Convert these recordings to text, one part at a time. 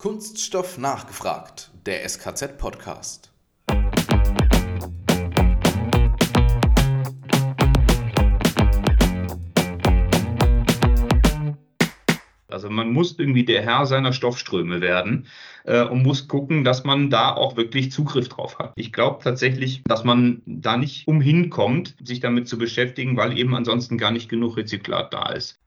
Kunststoff nachgefragt, der SKZ-Podcast. Also man muss irgendwie der Herr seiner Stoffströme werden äh, und muss gucken, dass man da auch wirklich Zugriff drauf hat. Ich glaube tatsächlich, dass man da nicht umhin kommt, sich damit zu beschäftigen, weil eben ansonsten gar nicht genug Rezyklat da ist.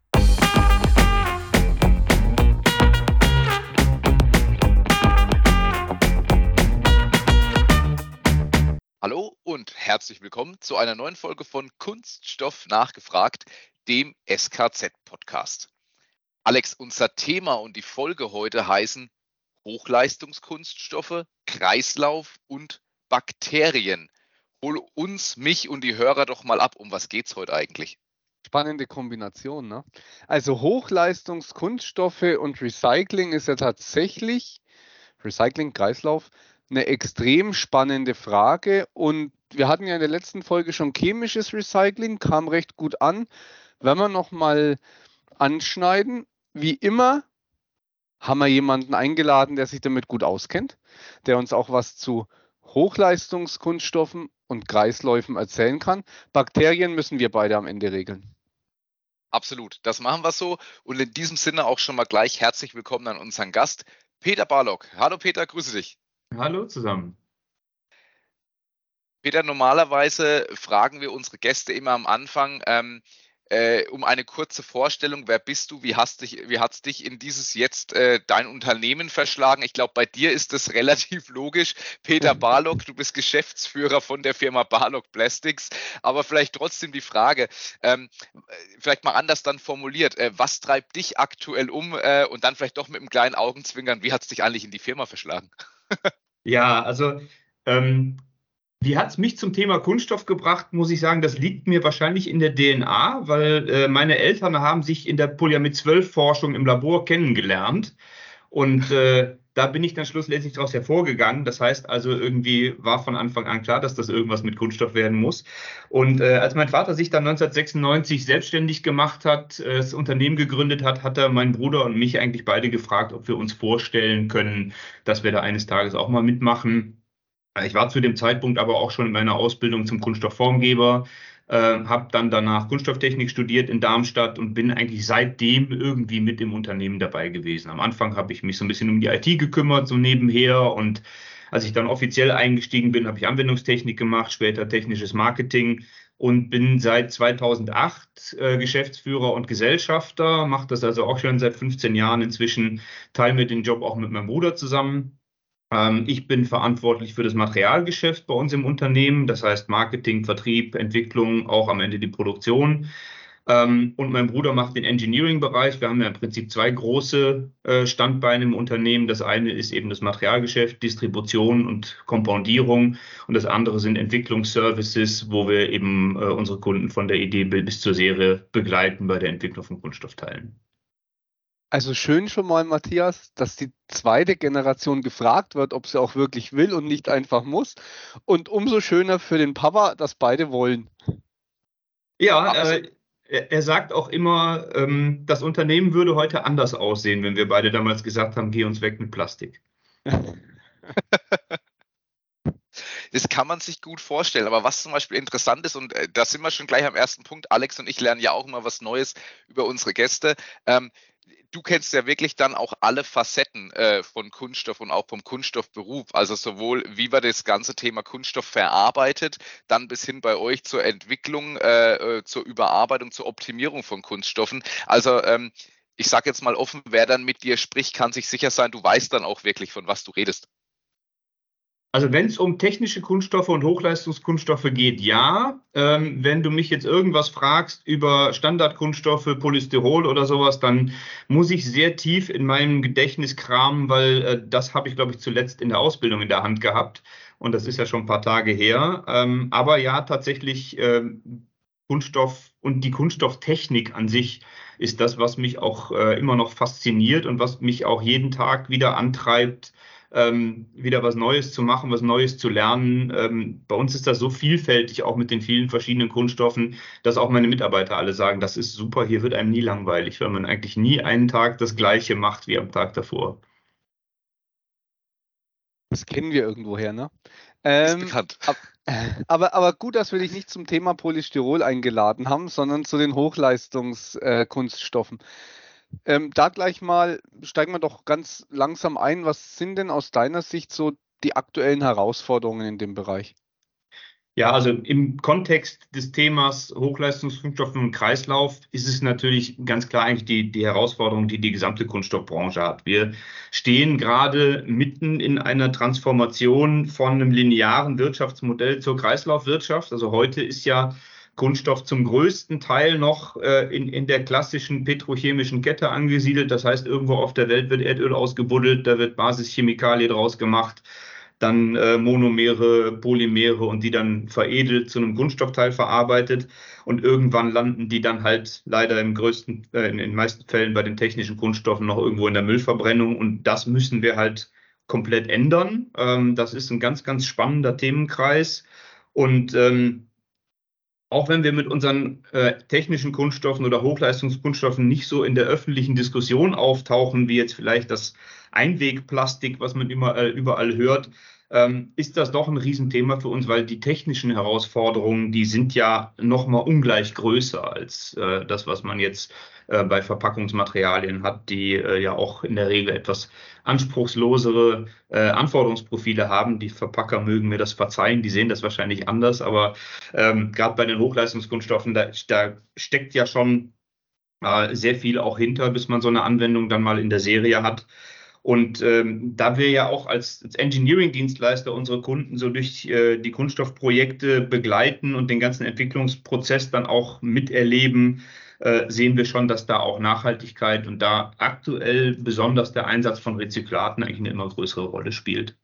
Hallo und herzlich willkommen zu einer neuen Folge von Kunststoff nachgefragt, dem SKZ-Podcast. Alex, unser Thema und die Folge heute heißen Hochleistungskunststoffe, Kreislauf und Bakterien. Hol uns, mich und die Hörer doch mal ab. Um was geht es heute eigentlich? Spannende Kombination, ne? Also Hochleistungskunststoffe und Recycling ist ja tatsächlich Recycling, Kreislauf, eine extrem spannende Frage und wir hatten ja in der letzten Folge schon chemisches Recycling, kam recht gut an. Wenn wir nochmal anschneiden, wie immer haben wir jemanden eingeladen, der sich damit gut auskennt, der uns auch was zu Hochleistungskunststoffen und Kreisläufen erzählen kann. Bakterien müssen wir beide am Ende regeln. Absolut, das machen wir so. Und in diesem Sinne auch schon mal gleich herzlich willkommen an unseren Gast, Peter Barlock. Hallo Peter, grüße dich. Hallo zusammen. Peter, normalerweise fragen wir unsere Gäste immer am Anfang ähm, äh, um eine kurze Vorstellung. Wer bist du? Wie hast dich, wie hat's dich in dieses jetzt äh, dein Unternehmen verschlagen? Ich glaube, bei dir ist das relativ logisch. Peter Barlock, du bist Geschäftsführer von der Firma Barlock Plastics. Aber vielleicht trotzdem die Frage, ähm, vielleicht mal anders dann formuliert. Äh, was treibt dich aktuell um? Äh, und dann vielleicht doch mit einem kleinen Augenzwinkern, wie hat es dich eigentlich in die Firma verschlagen? Ja, also ähm, wie hat es mich zum Thema Kunststoff gebracht, muss ich sagen, das liegt mir wahrscheinlich in der DNA, weil äh, meine Eltern haben sich in der Polyamid 12 Forschung im Labor kennengelernt. Und äh, da bin ich dann schlussendlich daraus hervorgegangen. Das heißt also, irgendwie war von Anfang an klar, dass das irgendwas mit Kunststoff werden muss. Und äh, als mein Vater sich dann 1996 selbstständig gemacht hat, äh, das Unternehmen gegründet hat, hat er meinen Bruder und mich eigentlich beide gefragt, ob wir uns vorstellen können, dass wir da eines Tages auch mal mitmachen. Ich war zu dem Zeitpunkt aber auch schon in meiner Ausbildung zum Kunststoffformgeber äh, habe dann danach Kunststofftechnik studiert in Darmstadt und bin eigentlich seitdem irgendwie mit im Unternehmen dabei gewesen. Am Anfang habe ich mich so ein bisschen um die IT gekümmert, so nebenher. Und als ich dann offiziell eingestiegen bin, habe ich Anwendungstechnik gemacht, später technisches Marketing und bin seit 2008 äh, Geschäftsführer und Gesellschafter, mache das also auch schon seit 15 Jahren inzwischen, teile mir den Job auch mit meinem Bruder zusammen ich bin verantwortlich für das Materialgeschäft bei uns im Unternehmen, das heißt Marketing, Vertrieb, Entwicklung, auch am Ende die Produktion. Ähm, und mein Bruder macht den Engineering-Bereich. Wir haben ja im Prinzip zwei große äh, Standbeine im Unternehmen. Das eine ist eben das Materialgeschäft, Distribution und Kompoundierung. Und das andere sind Entwicklungsservices, wo wir eben äh, unsere Kunden von der Idee bis zur Serie begleiten bei der Entwicklung von Kunststoffteilen. Also schön schon mal, Matthias, dass die zweite Generation gefragt wird, ob sie auch wirklich will und nicht einfach muss. Und umso schöner für den Papa, dass beide wollen. Ja, äh, er sagt auch immer, ähm, das Unternehmen würde heute anders aussehen, wenn wir beide damals gesagt haben, geh uns weg mit Plastik. Das kann man sich gut vorstellen. Aber was zum Beispiel interessant ist, und äh, da sind wir schon gleich am ersten Punkt, Alex und ich lernen ja auch immer was Neues über unsere Gäste. Ähm, du kennst ja wirklich dann auch alle Facetten äh, von Kunststoff und auch vom Kunststoffberuf. Also sowohl, wie wir das ganze Thema Kunststoff verarbeitet, dann bis hin bei euch zur Entwicklung, äh, äh zur Überarbeitung, zur Optimierung von Kunststoffen. Also ähm, ich sage jetzt mal offen, wer dann mit dir spricht, kann sich sicher sein, du weißt dann auch wirklich, von was du redest. Also wenn es um technische Kunststoffe und Hochleistungskunststoffe geht, ja. Ähm, wenn du mich jetzt irgendwas fragst über Standardkunststoffe, Polystyrol oder sowas, dann muss ich sehr tief in meinem Gedächtnis kramen, weil äh, das habe ich, glaube ich, zuletzt in der Ausbildung in der Hand gehabt. Und das ist ja schon ein paar Tage her. Ähm, aber ja, tatsächlich äh, Kunststoff und die Kunststofftechnik an sich ist das, was mich auch äh, immer noch fasziniert und was mich auch jeden Tag wieder antreibt, ähm, wieder was Neues zu machen, was Neues zu lernen. Ähm, bei uns ist das so vielfältig, auch mit den vielen verschiedenen Kunststoffen, dass auch meine Mitarbeiter alle sagen, das ist super, hier wird einem nie langweilig, weil man eigentlich nie einen Tag das Gleiche macht wie am Tag davor. Das kennen wir irgendwoher, ne? Ähm, ist bekannt. Ab, aber, aber gut, dass wir dich nicht zum Thema Polystyrol eingeladen haben, sondern zu den Hochleistungskunststoffen. Äh, ähm, da gleich mal steigen wir doch ganz langsam ein. Was sind denn aus deiner Sicht so die aktuellen Herausforderungen in dem Bereich? Ja, also im Kontext des Themas Hochleistungskunststoffe und Kreislauf ist es natürlich ganz klar eigentlich die, die Herausforderung, die die gesamte Kunststoffbranche hat. Wir stehen gerade mitten in einer Transformation von einem linearen Wirtschaftsmodell zur Kreislaufwirtschaft. Also heute ist ja Kunststoff zum größten Teil noch äh, in, in der klassischen petrochemischen Kette angesiedelt. Das heißt, irgendwo auf der Welt wird Erdöl ausgebuddelt, da wird Basischemikalie draus gemacht dann äh, Monomere, Polymere und die dann veredelt zu einem Kunststoffteil verarbeitet. Und irgendwann landen die dann halt leider im größten, äh, in den meisten Fällen bei den technischen Kunststoffen noch irgendwo in der Müllverbrennung. Und das müssen wir halt komplett ändern. Ähm, das ist ein ganz, ganz spannender Themenkreis. Und ähm, auch wenn wir mit unseren äh, technischen Kunststoffen oder Hochleistungskunststoffen nicht so in der öffentlichen Diskussion auftauchen, wie jetzt vielleicht das Einwegplastik, was man immer äh, überall hört, ähm, ist das doch ein Riesenthema für uns, weil die technischen Herausforderungen, die sind ja nochmal ungleich größer als äh, das, was man jetzt äh, bei Verpackungsmaterialien hat, die äh, ja auch in der Regel etwas anspruchslosere äh, Anforderungsprofile haben. Die Verpacker mögen mir das verzeihen, die sehen das wahrscheinlich anders, aber ähm, gerade bei den Hochleistungskunststoffen, da, da steckt ja schon äh, sehr viel auch hinter, bis man so eine Anwendung dann mal in der Serie hat. Und ähm, da wir ja auch als, als Engineering-Dienstleister unsere Kunden so durch äh, die Kunststoffprojekte begleiten und den ganzen Entwicklungsprozess dann auch miterleben, äh, sehen wir schon, dass da auch Nachhaltigkeit und da aktuell besonders der Einsatz von Rezyklaten eigentlich eine immer größere Rolle spielt.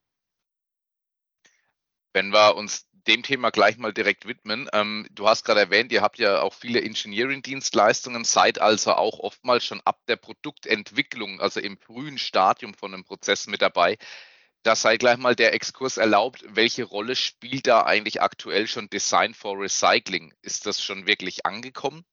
Wenn wir uns dem Thema gleich mal direkt widmen. Ähm, du hast gerade erwähnt, ihr habt ja auch viele Engineering-Dienstleistungen, seid also auch oftmals schon ab der Produktentwicklung, also im frühen Stadium von einem Prozess mit dabei. Da sei gleich mal der Exkurs erlaubt. Welche Rolle spielt da eigentlich aktuell schon Design for Recycling? Ist das schon wirklich angekommen?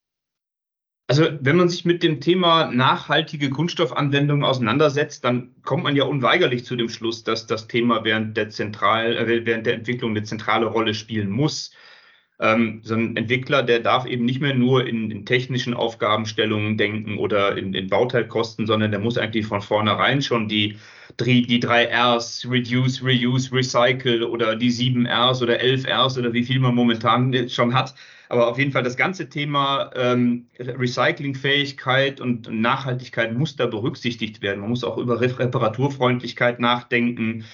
Also wenn man sich mit dem Thema nachhaltige Kunststoffanwendungen auseinandersetzt, dann kommt man ja unweigerlich zu dem Schluss, dass das Thema während der, Zentral, äh, während der Entwicklung eine zentrale Rolle spielen muss. Ähm, so ein Entwickler, der darf eben nicht mehr nur in, in technischen Aufgabenstellungen denken oder in, in, Bauteilkosten, sondern der muss eigentlich von vornherein schon die, die, drei Rs, Reduce, Reuse, Recycle oder die sieben Rs oder elf Rs oder wie viel man momentan schon hat, aber auf jeden Fall das ganze Thema ähm, Recyclingfähigkeit und Nachhaltigkeit muss da berücksichtigt werden. Man muss auch über Reparaturfreundlichkeit nachdenken.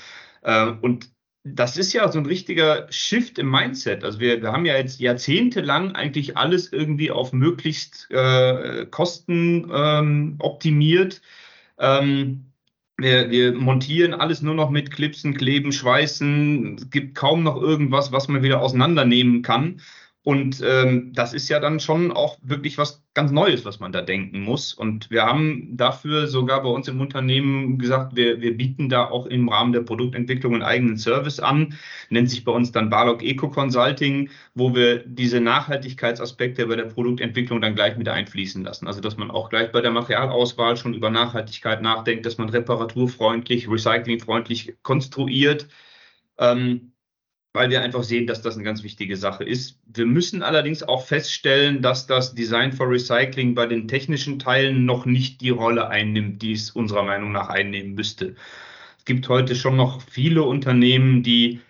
Äh, und das ist ja so ein richtiger Shift im Mindset. Also wir, wir haben ja jetzt jahrzehntelang eigentlich alles irgendwie auf möglichst äh, Kosten ähm, optimiert. Ähm, wir, wir, montieren alles nur noch mit Clipsen, Kleben, Schweißen. Es gibt kaum noch irgendwas, was man wieder auseinandernehmen kann. Und ähm, das ist ja dann schon auch wirklich was ganz Neues, was man da denken muss. Und wir haben dafür sogar bei uns im Unternehmen gesagt, wir, wir bieten da auch im Rahmen der Produktentwicklung einen eigenen Service an, nennt sich bei uns dann Barlock Eco Consulting, wo wir diese Nachhaltigkeitsaspekte bei der Produktentwicklung dann gleich mit einfließen lassen. Also dass man auch gleich bei der Materialauswahl schon über Nachhaltigkeit nachdenkt, dass man reparaturfreundlich, recyclingfreundlich konstruiert. Ähm, weil wir einfach sehen, dass das eine ganz wichtige Sache ist. Wir müssen allerdings auch feststellen, dass das Design for Recycling bei den technischen Teilen noch nicht die Rolle einnimmt, die es unserer Meinung nach einnehmen müsste. Es gibt heute schon noch viele Unternehmen, die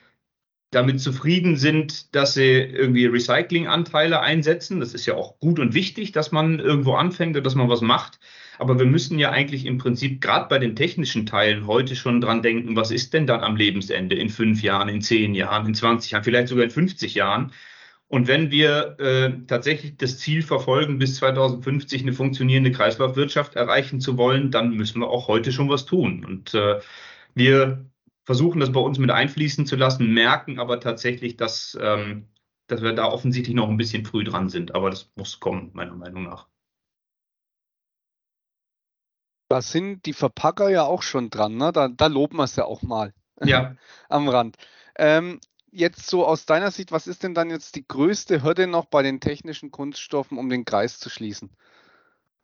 damit zufrieden sind, dass sie irgendwie Recyclinganteile einsetzen. Das ist ja auch gut und wichtig, dass man irgendwo anfängt und dass man was macht. Aber wir müssen ja eigentlich im Prinzip gerade bei den technischen Teilen heute schon dran denken, was ist denn dann am Lebensende in fünf Jahren, in zehn Jahren, in 20 Jahren, vielleicht sogar in 50 Jahren. Und wenn wir äh, tatsächlich das Ziel verfolgen, bis 2050 eine funktionierende Kreislaufwirtschaft erreichen zu wollen, dann müssen wir auch heute schon was tun. Und äh, wir versuchen das bei uns mit einfließen zu lassen, merken aber tatsächlich, dass, ähm, dass wir da offensichtlich noch ein bisschen früh dran sind. Aber das muss kommen, meiner Meinung nach. Da sind die Verpacker ja auch schon dran, ne? Da, da loben wir es ja auch mal ja. am Rand. Ähm, jetzt so aus deiner Sicht, was ist denn dann jetzt die größte Hürde noch bei den technischen Kunststoffen, um den Kreis zu schließen?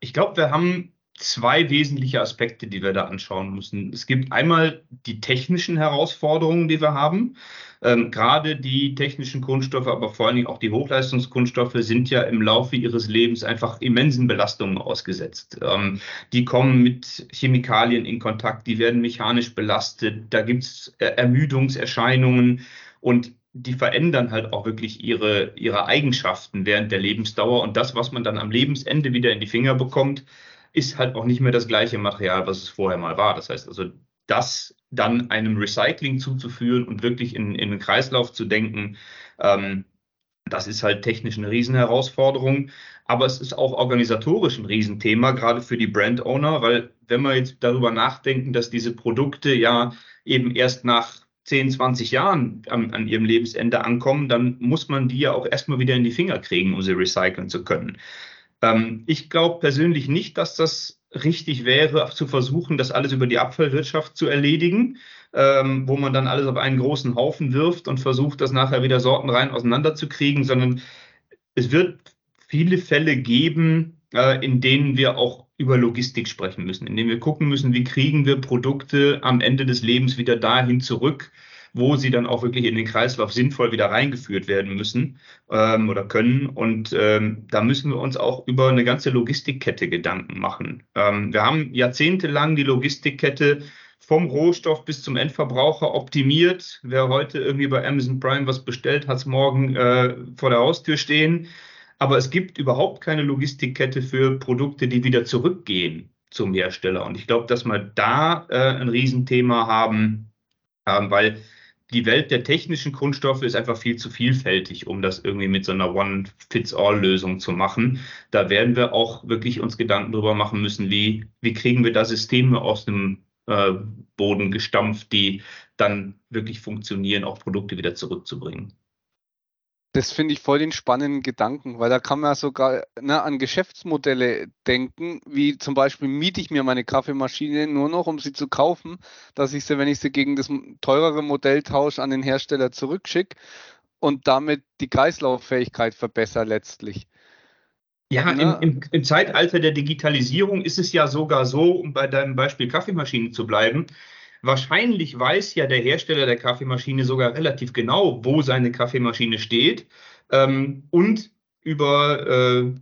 Ich glaube, wir haben zwei wesentliche Aspekte, die wir da anschauen müssen. Es gibt einmal die technischen Herausforderungen, die wir haben. Ähm, gerade die technischen Kunststoffe, aber vor allen Dingen auch die Hochleistungskunststoffe sind ja im Laufe ihres Lebens einfach immensen Belastungen ausgesetzt. Ähm, die kommen mit Chemikalien in Kontakt, die werden mechanisch belastet, da gibt es äh, Ermüdungserscheinungen und die verändern halt auch wirklich ihre, ihre Eigenschaften während der Lebensdauer. Und das, was man dann am Lebensende wieder in die Finger bekommt, ist halt auch nicht mehr das gleiche Material, was es vorher mal war. Das heißt also, das dann einem Recycling zuzuführen und wirklich in, in den Kreislauf zu denken, ähm, das ist halt technisch eine Riesenherausforderung, aber es ist auch organisatorisch ein Riesenthema, gerade für die Brand-Owner, weil wenn wir jetzt darüber nachdenken, dass diese Produkte ja eben erst nach 10, 20 Jahren an, an, ihrem Lebensende ankommen, dann muss man die ja auch erstmal wieder in die Finger kriegen, um sie recyceln zu können. Ähm, ich glaube persönlich nicht, dass das richtig wäre, zu versuchen, das alles über die Abfallwirtschaft zu erledigen, ähm, wo man dann alles auf einen großen Haufen wirft und versucht, das nachher wieder sortenrein auseinanderzukriegen, sondern es wird viele Fälle geben, äh, in denen wir auch über Logistik sprechen müssen, in denen wir gucken müssen, wie kriegen wir Produkte am Ende des Lebens wieder dahin zurück, wo sie dann auch wirklich in den Kreislauf sinnvoll wieder reingeführt werden müssen ähm, oder können. Und ähm, da müssen wir uns auch über eine ganze Logistikkette Gedanken machen. Ähm, wir haben jahrzehntelang die Logistikkette vom Rohstoff bis zum Endverbraucher optimiert. Wer heute irgendwie bei Amazon Prime was bestellt, hat es morgen äh, vor der Haustür stehen. Aber es gibt überhaupt keine Logistikkette für Produkte, die wieder zurückgehen zum Hersteller. Und ich glaube, dass wir da äh, ein Riesenthema haben, ähm, weil die Welt der technischen Kunststoffe ist einfach viel zu vielfältig, um das irgendwie mit so einer One-Fits-All-Lösung zu machen. Da werden wir auch wirklich uns Gedanken darüber machen müssen, wie, wie kriegen wir da Systeme aus dem äh, Boden gestampft, die dann wirklich funktionieren, auch Produkte wieder zurückzubringen. Das finde ich voll den spannenden Gedanken, weil da kann man sogar ne, an Geschäftsmodelle denken, wie zum Beispiel miete ich mir meine Kaffeemaschine nur noch, um sie zu kaufen, dass ich sie, wenn ich sie gegen das teurere Modell tausche, an den Hersteller zurückschicke und damit die Kreislauffähigkeit verbessere letztlich. Ja, ne? im, im, im Zeitalter der Digitalisierung ist es ja sogar so, um bei deinem Beispiel Kaffeemaschine zu bleiben, Wahrscheinlich weiß ja der Hersteller der Kaffeemaschine sogar relativ genau, wo seine Kaffeemaschine steht ähm, und über, äh,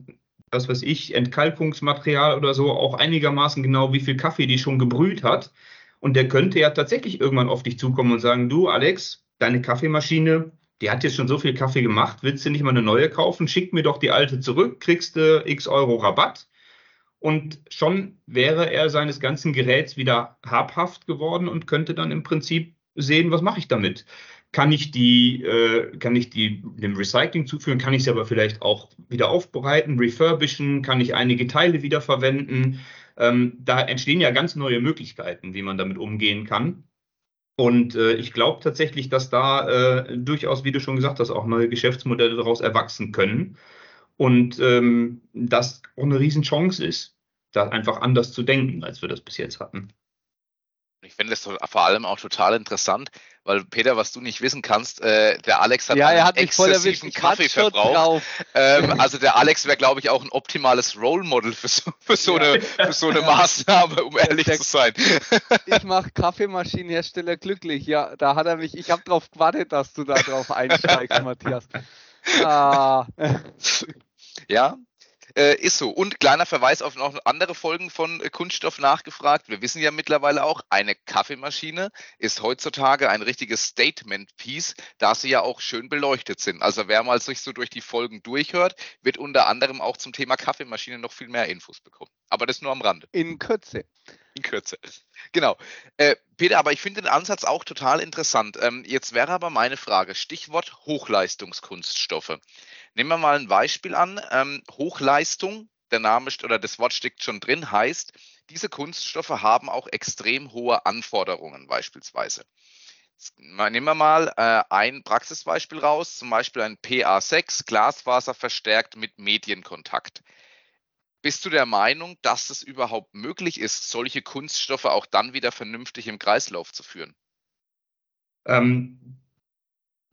was weiß ich, Entkalkungsmaterial oder so auch einigermaßen genau, wie viel Kaffee die schon gebrüht hat. Und der könnte ja tatsächlich irgendwann auf dich zukommen und sagen, du Alex, deine Kaffeemaschine, die hat jetzt schon so viel Kaffee gemacht, willst du nicht mal eine neue kaufen? Schick mir doch die alte zurück, kriegst du x Euro Rabatt und schon wäre er seines ganzen Geräts wieder habhaft geworden und könnte dann im Prinzip sehen, was mache ich damit. Kann ich die, äh, kann ich die dem Recycling zuführen? Kann ich sie aber vielleicht auch wieder aufbereiten, refurbischen? Kann ich einige Teile wieder verwenden? Ähm, da entstehen ja ganz neue Möglichkeiten, wie man damit umgehen kann. Und äh, ich glaube tatsächlich, dass da äh, durchaus, wie du schon gesagt hast, auch neue Geschäftsmodelle daraus erwachsen können. Und ähm, das auch eine Riesenchance ist da einfach anders zu denken, als wir das bis jetzt hatten. Ich finde das vor allem auch total interessant, weil Peter, was du nicht wissen kannst, äh, der Alex hat ja, einen hat exzessiven Kaffeeverbrauch. Ähm, also der Alex wäre, glaube ich, auch ein optimales Role Model für so, für so, ja. eine, für so eine Maßnahme, um ehrlich der, zu sein. ich mache Kaffeemaschinenhersteller glücklich. Ja, da hat er mich. Ich habe darauf gewartet, dass du da drauf einsteigst, Matthias. Ah. Ja, äh, ist so. Und kleiner Verweis auf noch andere Folgen von äh, Kunststoff nachgefragt. Wir wissen ja mittlerweile auch, eine Kaffeemaschine ist heutzutage ein richtiges Statement-Piece, da sie ja auch schön beleuchtet sind. Also wer mal sich so durch die Folgen durchhört, wird unter anderem auch zum Thema Kaffeemaschine noch viel mehr Infos bekommen. Aber das nur am Rande. In Kürze. In Kürze. Genau. Äh, Peter, aber ich finde den Ansatz auch total interessant. Ähm, jetzt wäre aber meine Frage, Stichwort Hochleistungskunststoffe. Nehmen wir mal ein Beispiel an. Ähm, Hochleistung, der Name oder das Wort steckt schon drin, heißt, diese Kunststoffe haben auch extrem hohe Anforderungen beispielsweise. Nehmen wir mal äh, ein Praxisbeispiel raus, zum Beispiel ein PA6, Glasfaser verstärkt mit Medienkontakt. Bist du der Meinung, dass es überhaupt möglich ist, solche Kunststoffe auch dann wieder vernünftig im Kreislauf zu führen? Ähm,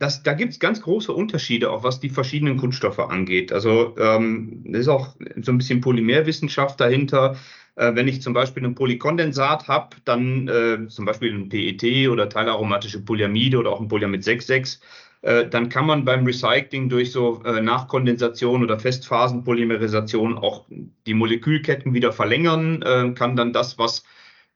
das, da gibt es ganz große Unterschiede, auch was die verschiedenen Kunststoffe angeht. Also ähm, ist auch so ein bisschen Polymerwissenschaft dahinter. Äh, wenn ich zum Beispiel ein Polykondensat habe, dann äh, zum Beispiel ein PET oder teilaromatische Polyamide oder auch ein Polyamid 6,6, äh, dann kann man beim Recycling durch so äh, Nachkondensation oder Festphasenpolymerisation auch die Molekülketten wieder verlängern, äh, kann dann das, was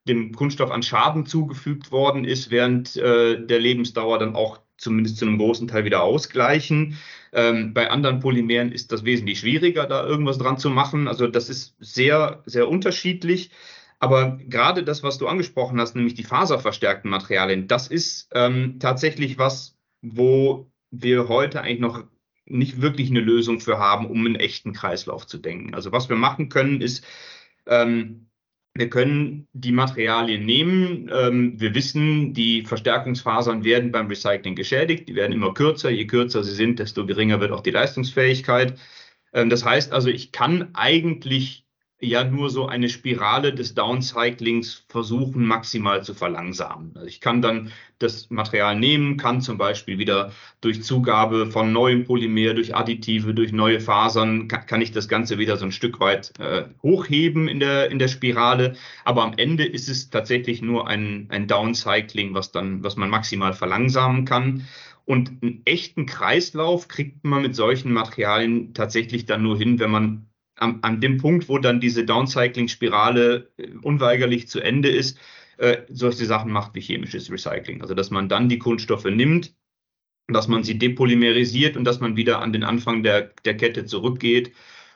dem Kunststoff an Schaden zugefügt worden ist, während äh, der Lebensdauer dann auch zumindest zu einem großen Teil wieder ausgleichen. Ähm, bei anderen Polymeren ist das wesentlich schwieriger, da irgendwas dran zu machen. Also das ist sehr, sehr unterschiedlich. Aber gerade das, was du angesprochen hast, nämlich die faserverstärkten Materialien, das ist ähm, tatsächlich was, wo wir heute eigentlich noch nicht wirklich eine Lösung für haben, um einen echten Kreislauf zu denken. Also was wir machen können, ist ähm, wir können die Materialien nehmen. Ähm, wir wissen, die Verstärkungsfasern werden beim Recycling geschädigt. Die werden immer kürzer. Je kürzer sie sind, desto geringer wird auch die Leistungsfähigkeit. Ähm, das heißt also, ich kann eigentlich ja nur so eine Spirale des Downcyclings versuchen, maximal zu verlangsamen. Also ich kann dann das Material nehmen, kann zum Beispiel wieder durch Zugabe von neuem Polymer, durch Additive, durch neue Fasern, kann, kann ich das Ganze wieder so ein Stück weit äh, hochheben in der, in der Spirale. Aber am Ende ist es tatsächlich nur ein, ein Downcycling, was dann, was man maximal verlangsamen kann. Und einen echten Kreislauf kriegt man mit solchen Materialien tatsächlich dann nur hin, wenn man an, an dem Punkt, wo dann diese Downcycling-Spirale äh, unweigerlich zu Ende ist, äh, solche Sachen macht wie chemisches Recycling. Also dass man dann die Kunststoffe nimmt, dass man sie depolymerisiert und dass man wieder an den Anfang der, der Kette zurückgeht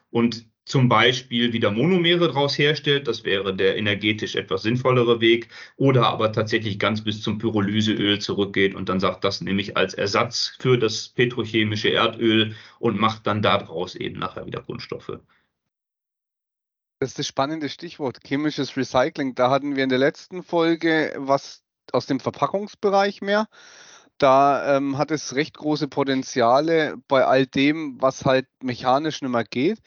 und zum Beispiel wieder Monomere daraus herstellt. Das wäre der energetisch etwas sinnvollere Weg. Oder aber tatsächlich ganz bis zum Pyrolyseöl zurückgeht und dann sagt, das nehme ich als Ersatz für das petrochemische Erdöl und macht dann daraus eben nachher wieder Kunststoffe. Das ist das spannende Stichwort, chemisches Recycling. Da hatten wir in der letzten Folge was aus dem Verpackungsbereich mehr. Da ähm, hat es recht große Potenziale bei all dem, was halt mechanisch nicht mehr geht.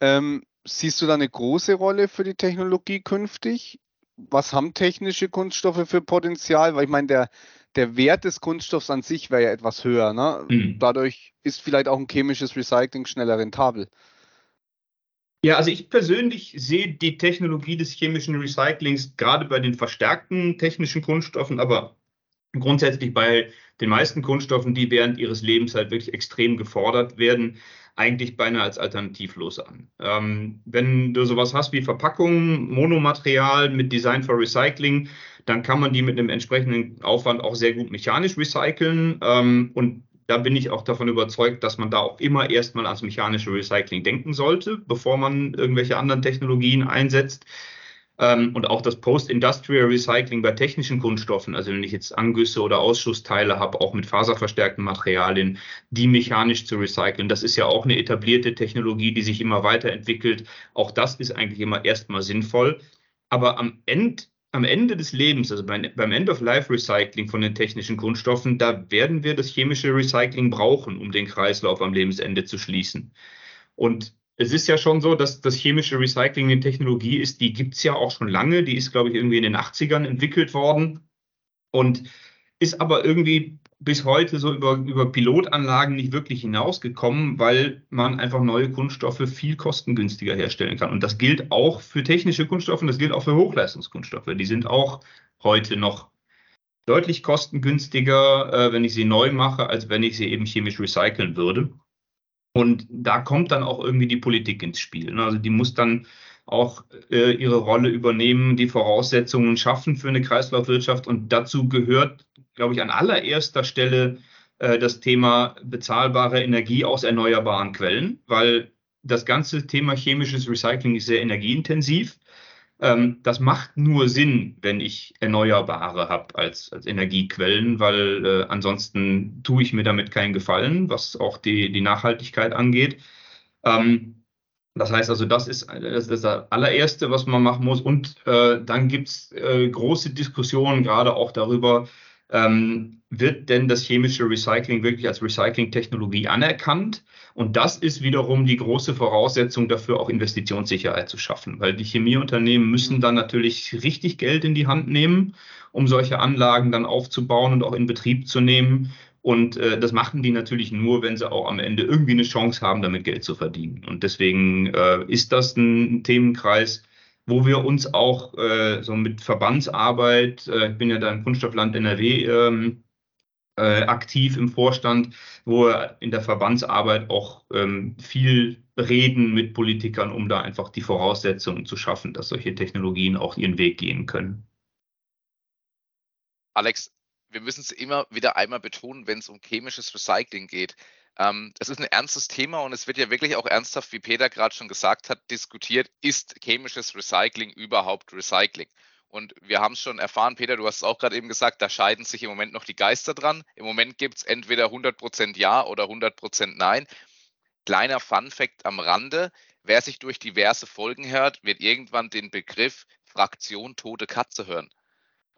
Ähm, siehst du da eine große Rolle für die Technologie künftig? Was haben technische Kunststoffe für Potenzial? Weil ich meine, der, der Wert des Kunststoffs an sich wäre ja etwas höher. Ne? Mhm. Dadurch ist vielleicht auch ein chemisches Recycling schneller rentabel. Ja, also ich persönlich sehe die Technologie des chemischen Recyclings gerade bei den verstärkten technischen Kunststoffen, aber grundsätzlich bei den meisten Kunststoffen, die während ihres Lebens halt wirklich extrem gefordert werden, eigentlich beinahe als alternativlos an. Ähm, wenn du sowas hast wie Verpackungen, Monomaterial mit Design for Recycling, dann kann man die mit einem entsprechenden Aufwand auch sehr gut mechanisch recyceln. Ähm, und da bin ich auch davon überzeugt, dass man da auch immer erstmal ans mechanische Recycling denken sollte, bevor man irgendwelche anderen Technologien einsetzt. Ähm, und auch das Post-Industrial Recycling bei technischen Kunststoffen, also wenn ich jetzt Angüsse oder Ausschussteile habe, auch mit faserverstärkten Materialien, die mechanisch zu recyceln, das ist ja auch eine etablierte Technologie, die sich immer weiterentwickelt. Auch das ist eigentlich immer erstmal sinnvoll. Aber am Ende am Ende des Lebens, also beim End-of-Life-Recycling von den technischen Kunststoffen, da werden wir das chemische Recycling brauchen, um den Kreislauf am Lebensende zu schließen. Und es ist ja schon so, dass das chemische Recycling eine Technologie ist, die gibt es ja auch schon lange. Die ist, glaube ich, irgendwie in den 80ern entwickelt worden und ist aber irgendwie bis heute so über, über Pilotanlagen nicht wirklich hinausgekommen, weil man einfach neue Kunststoffe viel kostengünstiger herstellen kann. Und das gilt auch für technische Kunststoffe und das gilt auch für Hochleistungskunststoffe. Die sind auch heute noch deutlich kostengünstiger, äh, wenn ich sie neu mache, als wenn ich sie eben chemisch recyceln würde. Und da kommt dann auch irgendwie die Politik ins Spiel. Ne? Also die muss dann auch äh, ihre Rolle übernehmen, die Voraussetzungen schaffen für eine Kreislaufwirtschaft. Und dazu gehört glaube ich, an allererster Stelle äh, das Thema bezahlbare Energie aus erneuerbaren Quellen, weil das ganze Thema chemisches Recycling ist sehr energieintensiv. Ähm, das macht nur Sinn, wenn ich Erneuerbare habe als, als Energiequellen, weil äh, ansonsten tue ich mir damit keinen Gefallen, was auch die, die Nachhaltigkeit angeht. Ähm, das heißt also, das ist, das ist das allererste, was man machen muss. Und äh, dann gibt es äh, große Diskussionen gerade auch darüber, ähm, wird denn das chemische Recycling wirklich als Recycling-Technologie anerkannt? Und das ist wiederum die große Voraussetzung dafür, auch Investitionssicherheit zu schaffen, weil die Chemieunternehmen müssen dann natürlich richtig Geld in die Hand nehmen, um solche Anlagen dann aufzubauen und auch in Betrieb zu nehmen. Und äh, das machen die natürlich nur, wenn sie auch am Ende irgendwie eine Chance haben, damit Geld zu verdienen. Und deswegen äh, ist das ein Themenkreis, wo wir uns auch äh, so mit Verbandsarbeit, äh, ich bin ja da im Kunststoffland NRW ähm, äh, aktiv im Vorstand, wo wir in der Verbandsarbeit auch ähm, viel reden mit Politikern, um da einfach die Voraussetzungen zu schaffen, dass solche Technologien auch ihren Weg gehen können. Alex, wir müssen es immer wieder einmal betonen, wenn es um chemisches Recycling geht. Ähm, es ist ein ernstes Thema und es wird ja wirklich auch ernsthaft, wie Peter gerade schon gesagt hat, diskutiert, ist chemisches Recycling überhaupt Recycling? Und wir haben es schon erfahren, Peter, du hast es auch gerade eben gesagt, da scheiden sich im Moment noch die Geister dran. Im Moment gibt es entweder 100% Ja oder 100% Nein. Kleiner Fun-Fact am Rande, wer sich durch diverse Folgen hört, wird irgendwann den Begriff Fraktion tote Katze hören.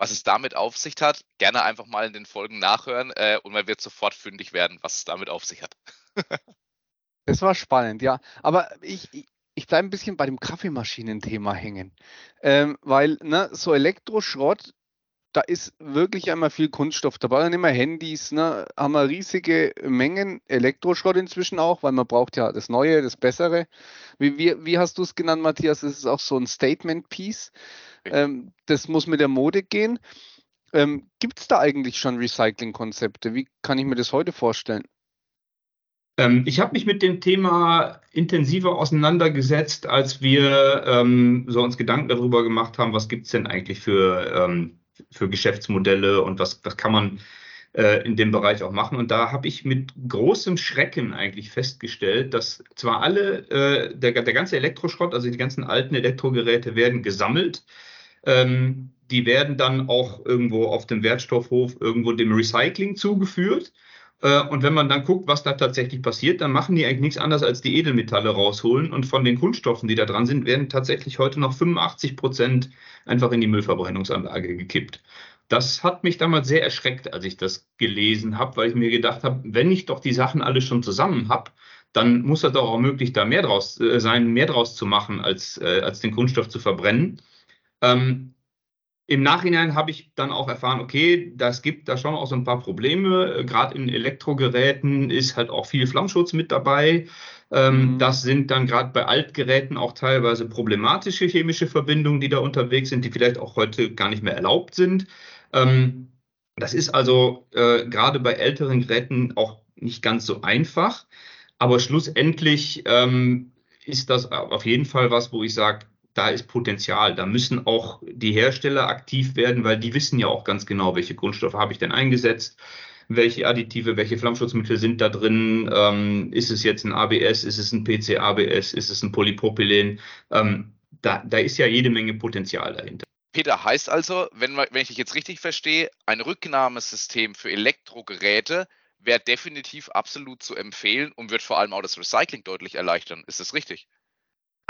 Was es damit auf sich hat, gerne einfach mal in den Folgen nachhören äh, und man wird sofort fündig werden, was es damit auf sich hat. das war spannend, ja. Aber ich, ich bleibe ein bisschen bei dem Kaffeemaschinenthema hängen. Ähm, weil ne, so Elektroschrott, da ist wirklich einmal viel Kunststoff dabei. Dann nehmen wir Handys, ne, haben wir riesige Mengen Elektroschrott inzwischen auch, weil man braucht ja das Neue, das Bessere. Wie, wie, wie hast du es genannt, Matthias? Das ist auch so ein Statement-Piece. Ähm, das muss mit der Mode gehen. Ähm, Gibt es da eigentlich schon Recycling-Konzepte? Wie kann ich mir das heute vorstellen? Ähm, ich habe mich mit dem Thema intensiver auseinandergesetzt, als wir ähm, so uns Gedanken darüber gemacht haben, was gibt es denn eigentlich für, ähm, für Geschäftsmodelle und was, was kann man äh, in dem Bereich auch machen. Und da habe ich mit großem Schrecken eigentlich festgestellt, dass zwar alle, äh, der, der ganze Elektroschrott, also die ganzen alten Elektrogeräte werden gesammelt, ähm, die werden dann auch irgendwo auf dem Wertstoffhof irgendwo dem Recycling zugeführt. Äh, und wenn man dann guckt, was da tatsächlich passiert, dann machen die eigentlich nichts anderes als die Edelmetalle rausholen. Und von den Kunststoffen, die da dran sind, werden tatsächlich heute noch 85 Prozent einfach in die Müllverbrennungsanlage gekippt. Das hat mich damals sehr erschreckt, als ich das gelesen habe, weil ich mir gedacht habe, wenn ich doch die Sachen alle schon zusammen habe, dann muss es doch auch möglich da mehr draus äh, sein, mehr draus zu machen, als, äh, als den Kunststoff zu verbrennen. Ähm, Im Nachhinein habe ich dann auch erfahren, okay, das gibt da schon auch so ein paar Probleme. Gerade in Elektrogeräten ist halt auch viel Flammschutz mit dabei. Ähm, mhm. Das sind dann gerade bei Altgeräten auch teilweise problematische chemische Verbindungen, die da unterwegs sind, die vielleicht auch heute gar nicht mehr erlaubt sind. Ähm, das ist also äh, gerade bei älteren Geräten auch nicht ganz so einfach. Aber schlussendlich ähm, ist das auf jeden Fall was, wo ich sage, da ist Potenzial. Da müssen auch die Hersteller aktiv werden, weil die wissen ja auch ganz genau, welche Grundstoffe habe ich denn eingesetzt, welche Additive, welche Flammschutzmittel sind da drin, ähm, ist es jetzt ein ABS, ist es ein PC-ABS, ist es ein Polypropylen. Ähm, da, da ist ja jede Menge Potenzial dahinter. Peter, heißt also, wenn, wenn ich dich jetzt richtig verstehe, ein Rücknahmesystem für Elektrogeräte wäre definitiv absolut zu empfehlen und wird vor allem auch das Recycling deutlich erleichtern. Ist das richtig?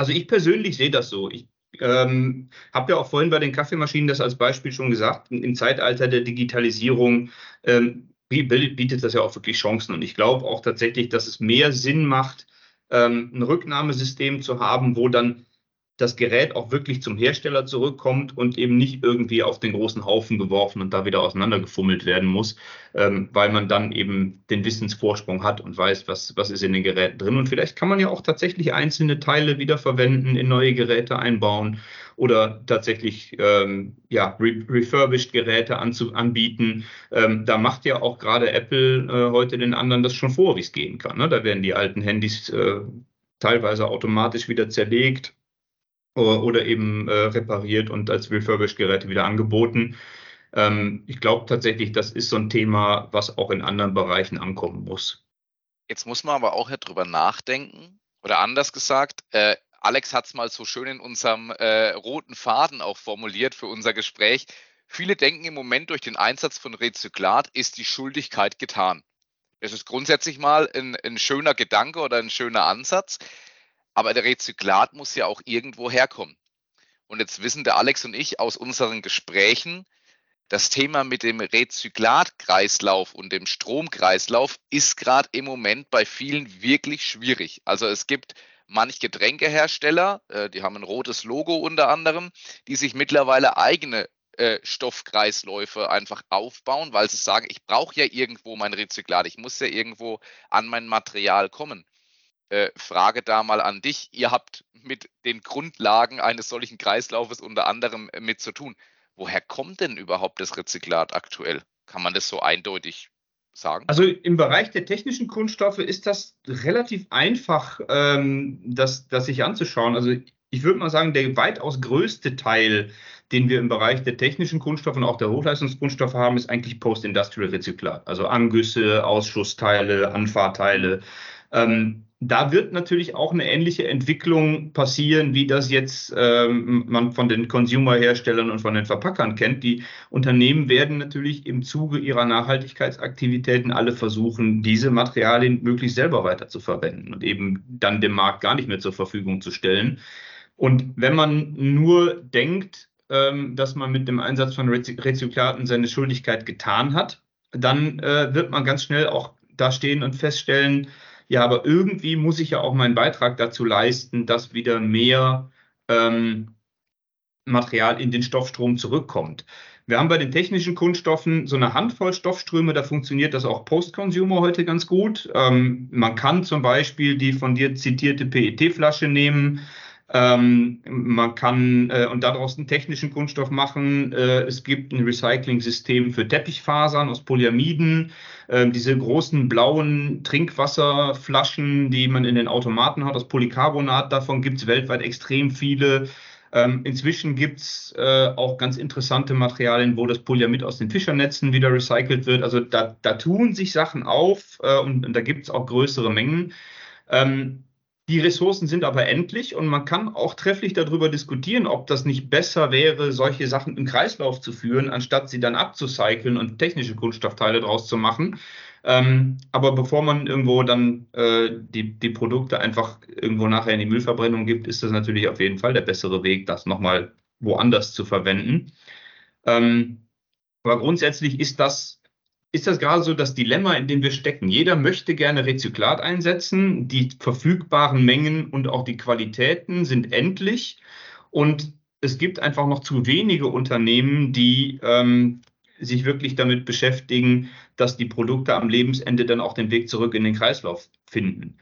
Also ich persönlich sehe das so. Ich ähm, habe ja auch vorhin bei den Kaffeemaschinen das als Beispiel schon gesagt. Im Zeitalter der Digitalisierung ähm, bietet das ja auch wirklich Chancen. Und ich glaube auch tatsächlich, dass es mehr Sinn macht, ähm, ein Rücknahmesystem zu haben, wo dann das Gerät auch wirklich zum Hersteller zurückkommt und eben nicht irgendwie auf den großen Haufen geworfen und da wieder auseinandergefummelt werden muss, ähm, weil man dann eben den Wissensvorsprung hat und weiß, was, was ist in den Geräten drin. Und vielleicht kann man ja auch tatsächlich einzelne Teile wiederverwenden, in neue Geräte einbauen oder tatsächlich ähm, ja, re refurbished Geräte anbieten. Ähm, da macht ja auch gerade Apple äh, heute den anderen das schon vor, wie es gehen kann. Ne? Da werden die alten Handys äh, teilweise automatisch wieder zerlegt oder eben äh, repariert und als Refurbished-Geräte wieder angeboten. Ähm, ich glaube tatsächlich, das ist so ein Thema, was auch in anderen Bereichen ankommen muss. Jetzt muss man aber auch ja drüber nachdenken oder anders gesagt, äh, Alex hat es mal so schön in unserem äh, roten Faden auch formuliert für unser Gespräch. Viele denken im Moment durch den Einsatz von Rezyklat ist die Schuldigkeit getan. Das ist grundsätzlich mal ein, ein schöner Gedanke oder ein schöner Ansatz. Aber der Rezyklat muss ja auch irgendwo herkommen. Und jetzt wissen der Alex und ich aus unseren Gesprächen, das Thema mit dem Rezyklatkreislauf und dem Stromkreislauf ist gerade im Moment bei vielen wirklich schwierig. Also es gibt manch Getränkehersteller, äh, die haben ein rotes Logo unter anderem, die sich mittlerweile eigene äh, Stoffkreisläufe einfach aufbauen, weil sie sagen, ich brauche ja irgendwo mein Rezyklat, ich muss ja irgendwo an mein Material kommen. Äh, Frage da mal an dich. Ihr habt mit den Grundlagen eines solchen Kreislaufes unter anderem äh, mit zu tun. Woher kommt denn überhaupt das Rezyklat aktuell? Kann man das so eindeutig sagen? Also im Bereich der technischen Kunststoffe ist das relativ einfach, ähm, das, das sich anzuschauen. Also ich würde mal sagen, der weitaus größte Teil, den wir im Bereich der technischen Kunststoffe und auch der Hochleistungskunststoffe haben, ist eigentlich Post-Industrial Rezyklat. Also Angüsse, Ausschussteile, Anfahrteile. Ähm, da wird natürlich auch eine ähnliche Entwicklung passieren, wie das jetzt ähm, man von den Consumer-Herstellern und von den Verpackern kennt. Die Unternehmen werden natürlich im Zuge ihrer Nachhaltigkeitsaktivitäten alle versuchen, diese Materialien möglichst selber weiter zu verwenden und eben dann dem Markt gar nicht mehr zur Verfügung zu stellen. Und wenn man nur denkt, ähm, dass man mit dem Einsatz von Rezyklaten seine Schuldigkeit getan hat, dann äh, wird man ganz schnell auch da stehen und feststellen, ja, aber irgendwie muss ich ja auch meinen Beitrag dazu leisten, dass wieder mehr ähm, Material in den Stoffstrom zurückkommt. Wir haben bei den technischen Kunststoffen so eine Handvoll Stoffströme, da funktioniert das auch Post-Consumer heute ganz gut. Ähm, man kann zum Beispiel die von dir zitierte PET-Flasche nehmen, ähm, man kann äh, und daraus einen technischen Kunststoff machen. Äh, es gibt ein Recycling-System für Teppichfasern aus Polyamiden. Äh, diese großen blauen Trinkwasserflaschen, die man in den Automaten hat, aus Polycarbonat, davon gibt es weltweit extrem viele. Ähm, inzwischen gibt es äh, auch ganz interessante Materialien, wo das Polyamid aus den Fischernetzen wieder recycelt wird. Also da, da tun sich Sachen auf äh, und, und, da gibt es auch größere Mengen. Ähm, die Ressourcen sind aber endlich und man kann auch trefflich darüber diskutieren, ob das nicht besser wäre, solche Sachen im Kreislauf zu führen, anstatt sie dann abzucyceln und technische Kunststoffteile draus zu machen. Ähm, aber bevor man irgendwo dann äh, die, die Produkte einfach irgendwo nachher in die Müllverbrennung gibt, ist das natürlich auf jeden Fall der bessere Weg, das nochmal woanders zu verwenden. Ähm, aber grundsätzlich ist das ist das gerade so das Dilemma, in dem wir stecken. Jeder möchte gerne Rezyklat einsetzen. Die verfügbaren Mengen und auch die Qualitäten sind endlich. Und es gibt einfach noch zu wenige Unternehmen, die ähm, sich wirklich damit beschäftigen, dass die Produkte am Lebensende dann auch den Weg zurück in den Kreislauf finden.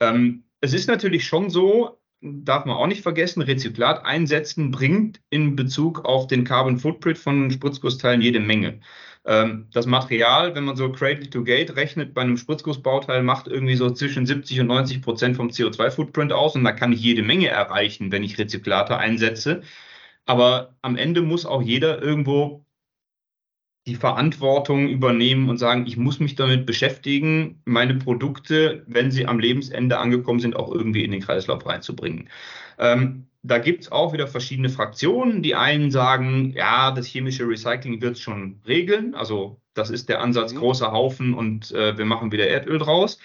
Ähm, es ist natürlich schon so, darf man auch nicht vergessen, Rezyklat einsetzen bringt in Bezug auf den Carbon Footprint von Spritzgussteilen jede Menge. Ähm, das Material, wenn man so Cradle to Gate rechnet, bei einem Spritzgussbauteil macht irgendwie so zwischen 70 und 90 Prozent vom CO2-Footprint aus und da kann ich jede Menge erreichen, wenn ich Rezyklate einsetze. Aber am Ende muss auch jeder irgendwo die Verantwortung übernehmen und sagen, ich muss mich damit beschäftigen, meine Produkte, wenn sie am Lebensende angekommen sind, auch irgendwie in den Kreislauf reinzubringen. Ähm, da gibt es auch wieder verschiedene Fraktionen. Die einen sagen, ja, das chemische Recycling wird es schon regeln. Also das ist der Ansatz, mhm. großer Haufen und äh, wir machen wieder Erdöl draus.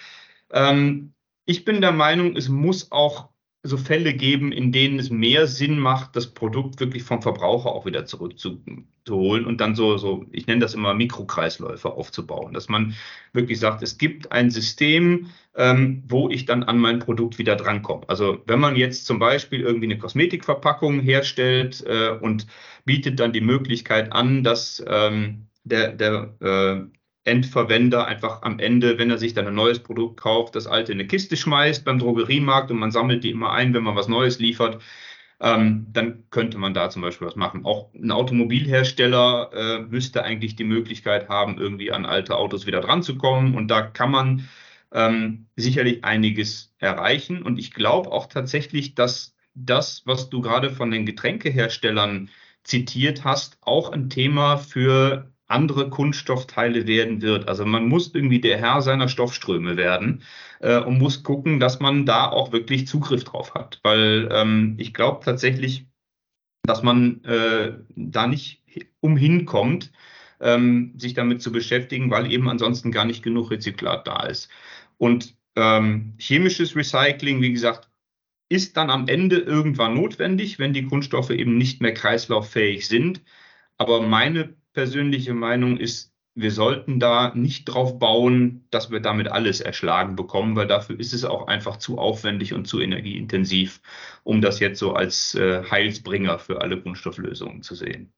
Ähm, ich bin der Meinung, es muss auch so Fälle geben, in denen es mehr Sinn macht, das Produkt wirklich vom Verbraucher auch wieder zurückzuholen und dann so, so, ich nenne das immer Mikrokreisläufe aufzubauen, dass man wirklich sagt, es gibt ein System, ähm, wo ich dann an mein Produkt wieder drankomme. Also wenn man jetzt zum Beispiel irgendwie eine Kosmetikverpackung herstellt äh, und bietet dann die Möglichkeit an, dass ähm, der, der äh, Endverwender einfach am Ende, wenn er sich dann ein neues Produkt kauft, das alte in eine Kiste schmeißt beim Drogeriemarkt und man sammelt die immer ein, wenn man was Neues liefert, ähm, dann könnte man da zum Beispiel was machen. Auch ein Automobilhersteller äh, müsste eigentlich die Möglichkeit haben, irgendwie an alte Autos wieder dran zu kommen. Und da kann man ähm, sicherlich einiges erreichen. Und ich glaube auch tatsächlich, dass das, was du gerade von den Getränkeherstellern zitiert hast, auch ein Thema für andere Kunststoffteile werden wird. Also man muss irgendwie der Herr seiner Stoffströme werden äh, und muss gucken, dass man da auch wirklich Zugriff drauf hat. Weil ähm, ich glaube tatsächlich, dass man äh, da nicht umhin kommt, ähm, sich damit zu beschäftigen, weil eben ansonsten gar nicht genug Rezyklat da ist. Und ähm, chemisches Recycling, wie gesagt, ist dann am Ende irgendwann notwendig, wenn die Kunststoffe eben nicht mehr kreislauffähig sind. Aber meine persönliche Meinung ist, wir sollten da nicht drauf bauen, dass wir damit alles erschlagen bekommen, weil dafür ist es auch einfach zu aufwendig und zu energieintensiv, um das jetzt so als äh, Heilsbringer für alle Kunststofflösungen zu sehen.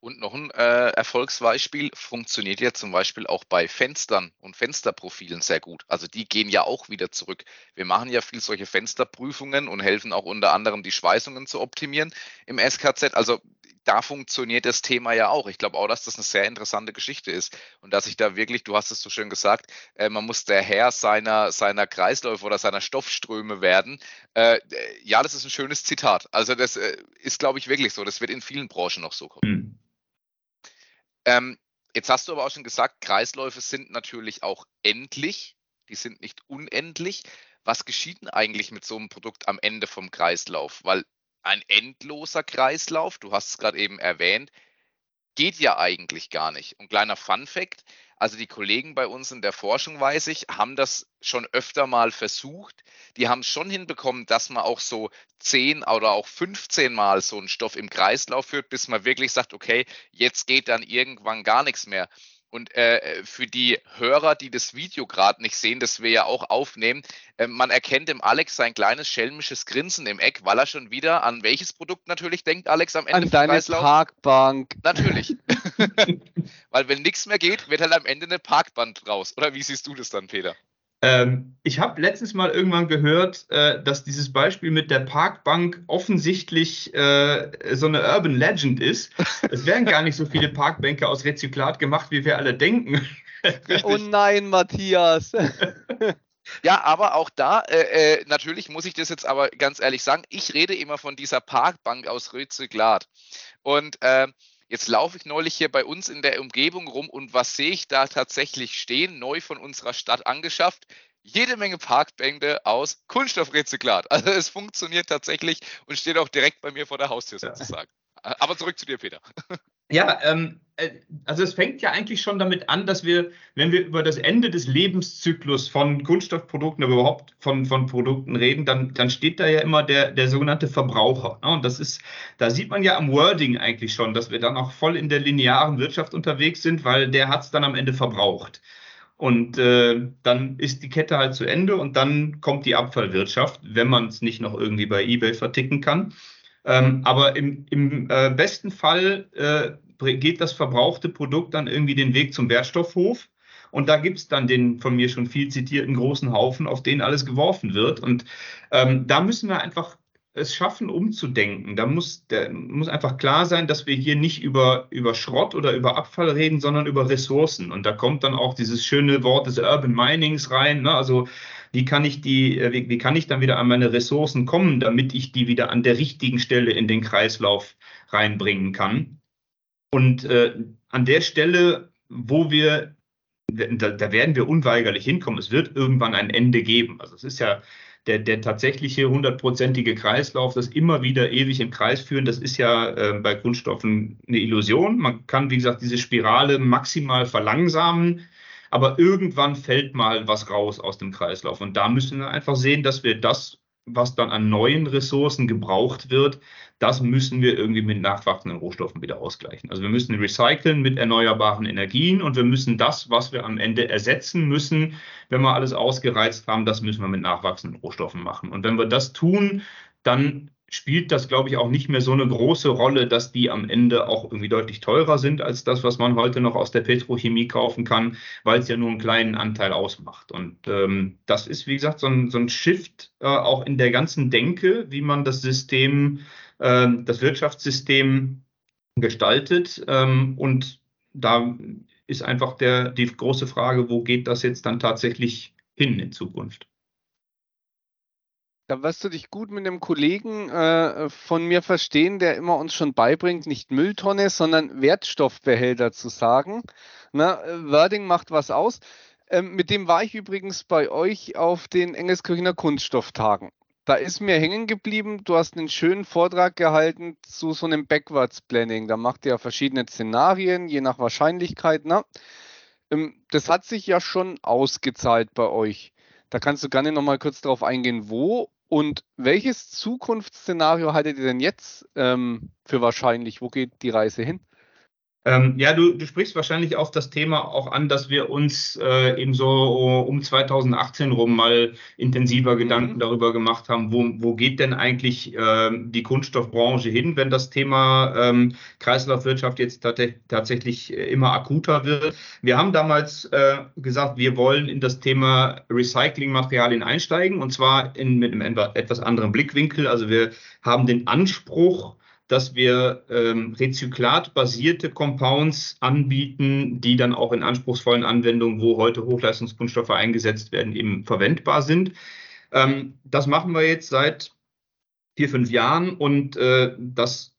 Und noch ein äh, Erfolgsbeispiel funktioniert ja zum Beispiel auch bei Fenstern und Fensterprofilen sehr gut. Also die gehen ja auch wieder zurück. Wir machen ja viel solche Fensterprüfungen und helfen auch unter anderem die Schweißungen zu optimieren im SKZ. Also da funktioniert das Thema ja auch. Ich glaube auch, dass das eine sehr interessante Geschichte ist und dass ich da wirklich, du hast es so schön gesagt, äh, man muss der Herr seiner, seiner Kreisläufe oder seiner Stoffströme werden. Äh, ja, das ist ein schönes Zitat. Also das äh, ist, glaube ich, wirklich so. Das wird in vielen Branchen noch so kommen. Mhm. Ähm, jetzt hast du aber auch schon gesagt, Kreisläufe sind natürlich auch endlich, die sind nicht unendlich. Was geschieht denn eigentlich mit so einem Produkt am Ende vom Kreislauf? Weil ein endloser Kreislauf, du hast es gerade eben erwähnt, geht ja eigentlich gar nicht. Und kleiner Fun fact, also die Kollegen bei uns in der Forschung, weiß ich, haben das schon öfter mal versucht. Die haben es schon hinbekommen, dass man auch so 10 oder auch 15 Mal so einen Stoff im Kreislauf führt, bis man wirklich sagt, okay, jetzt geht dann irgendwann gar nichts mehr. Und äh, für die Hörer, die das Video gerade nicht sehen, das wir ja auch aufnehmen, äh, man erkennt im Alex sein kleines schelmisches Grinsen im Eck, weil er schon wieder an welches Produkt natürlich denkt, Alex, am Ende An deine Kreislauf? Parkbank. Natürlich. weil wenn nichts mehr geht, wird halt am Ende eine Parkband raus. Oder wie siehst du das dann, Peter? Ähm, ich habe letztens mal irgendwann gehört, äh, dass dieses Beispiel mit der Parkbank offensichtlich äh, so eine Urban Legend ist. Es werden gar nicht so viele Parkbänke aus Rezyklat gemacht, wie wir alle denken. oh nein, Matthias. Ja, aber auch da, äh, äh, natürlich muss ich das jetzt aber ganz ehrlich sagen, ich rede immer von dieser Parkbank aus Rezyklat. Und äh, Jetzt laufe ich neulich hier bei uns in der Umgebung rum und was sehe ich da tatsächlich stehen, neu von unserer Stadt angeschafft? Jede Menge Parkbänke aus Kunststoffrezyklat. Also es funktioniert tatsächlich und steht auch direkt bei mir vor der Haustür sozusagen. Aber zurück zu dir, Peter. Ja, ähm, äh, also es fängt ja eigentlich schon damit an, dass wir, wenn wir über das Ende des Lebenszyklus von Kunststoffprodukten oder überhaupt von, von Produkten reden, dann, dann steht da ja immer der, der sogenannte Verbraucher. Ne? Und das ist, da sieht man ja am Wording eigentlich schon, dass wir dann auch voll in der linearen Wirtschaft unterwegs sind, weil der hat es dann am Ende verbraucht. Und äh, dann ist die Kette halt zu Ende und dann kommt die Abfallwirtschaft, wenn man es nicht noch irgendwie bei eBay verticken kann. Ähm, aber im, im äh, besten Fall äh, geht das verbrauchte Produkt dann irgendwie den Weg zum Wertstoffhof. Und da gibt es dann den von mir schon viel zitierten großen Haufen, auf den alles geworfen wird. Und ähm, da müssen wir einfach es schaffen, umzudenken. Da muss, da muss einfach klar sein, dass wir hier nicht über, über Schrott oder über Abfall reden, sondern über Ressourcen. Und da kommt dann auch dieses schöne Wort des Urban Minings rein. Ne? Also wie kann ich die, äh, wie, wie kann ich dann wieder an meine Ressourcen kommen, damit ich die wieder an der richtigen Stelle in den Kreislauf reinbringen kann. Und äh, an der Stelle, wo wir, da, da werden wir unweigerlich hinkommen. Es wird irgendwann ein Ende geben. Also es ist ja der, der tatsächliche hundertprozentige Kreislauf, das immer wieder ewig im Kreis führen, das ist ja äh, bei Kunststoffen eine Illusion. Man kann, wie gesagt, diese Spirale maximal verlangsamen aber irgendwann fällt mal was raus aus dem Kreislauf. Und da müssen wir einfach sehen, dass wir das, was dann an neuen Ressourcen gebraucht wird, das müssen wir irgendwie mit nachwachsenden Rohstoffen wieder ausgleichen. Also wir müssen recyceln mit erneuerbaren Energien und wir müssen das, was wir am Ende ersetzen müssen, wenn wir alles ausgereizt haben, das müssen wir mit nachwachsenden Rohstoffen machen. Und wenn wir das tun, dann spielt das, glaube ich, auch nicht mehr so eine große Rolle, dass die am Ende auch irgendwie deutlich teurer sind als das, was man heute noch aus der Petrochemie kaufen kann, weil es ja nur einen kleinen Anteil ausmacht. Und ähm, das ist, wie gesagt, so ein, so ein Shift äh, auch in der ganzen Denke, wie man das System, äh, das Wirtschaftssystem gestaltet. Ähm, und da ist einfach der, die große Frage, wo geht das jetzt dann tatsächlich hin in Zukunft? Da wirst du dich gut mit einem Kollegen äh, von mir verstehen, der immer uns schon beibringt, nicht Mülltonne, sondern Wertstoffbehälter zu sagen. Na, Wording macht was aus. Ähm, mit dem war ich übrigens bei euch auf den Engelskirchener Kunststofftagen. Da ist mir hängen geblieben, du hast einen schönen Vortrag gehalten zu so einem Backwards Planning. Da macht ihr verschiedene Szenarien, je nach Wahrscheinlichkeit. Na? Ähm, das hat sich ja schon ausgezahlt bei euch. Da kannst du gerne nochmal kurz darauf eingehen, wo und welches Zukunftsszenario haltet ihr denn jetzt ähm, für wahrscheinlich? Wo geht die Reise hin? Ähm, ja, du, du sprichst wahrscheinlich auf das Thema auch an, dass wir uns äh, eben so um 2018 rum mal intensiver mhm. Gedanken darüber gemacht haben, wo, wo geht denn eigentlich äh, die Kunststoffbranche hin, wenn das Thema ähm, Kreislaufwirtschaft jetzt tat tatsächlich immer akuter wird. Wir haben damals äh, gesagt, wir wollen in das Thema Recyclingmaterialien einsteigen und zwar in, mit einem etwas anderen Blickwinkel. Also wir haben den Anspruch, dass wir ähm, rezyklatbasierte Compounds anbieten, die dann auch in anspruchsvollen Anwendungen, wo heute Hochleistungskunststoffe eingesetzt werden, eben verwendbar sind. Ähm, das machen wir jetzt seit vier, fünf Jahren und äh, das